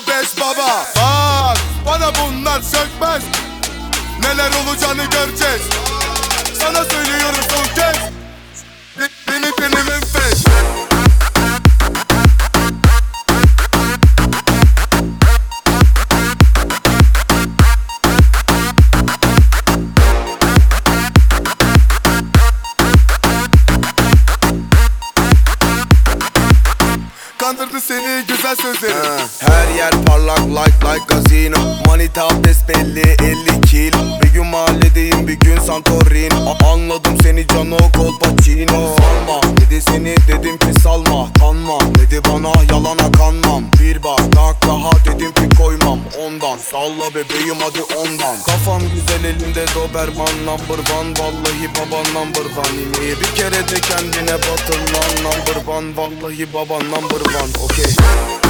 beş baba. Bak bana bunlar sökmez. Neler olacağını göreceğiz. Sana söylüyorum son kez Kandırdı seni. Güzel sözleri. Her yer parlak like like gazino Manita abdest belli 50 kilo. Bir gün mahalledeyim bir gün Santorin A- Anladım seni cano Colpacino. Salma dedi seni dedim ki salma Kanma. Dedi bana yalana kanmam Bir bardak daha dedim ki Ondan. Salla bebeğim hadi ondan. Kafam güzel elimde Doberman number one. Vallahi baban number one. İyi bir kere de kendine batır lan. Number one Vallahi baban number one. Okey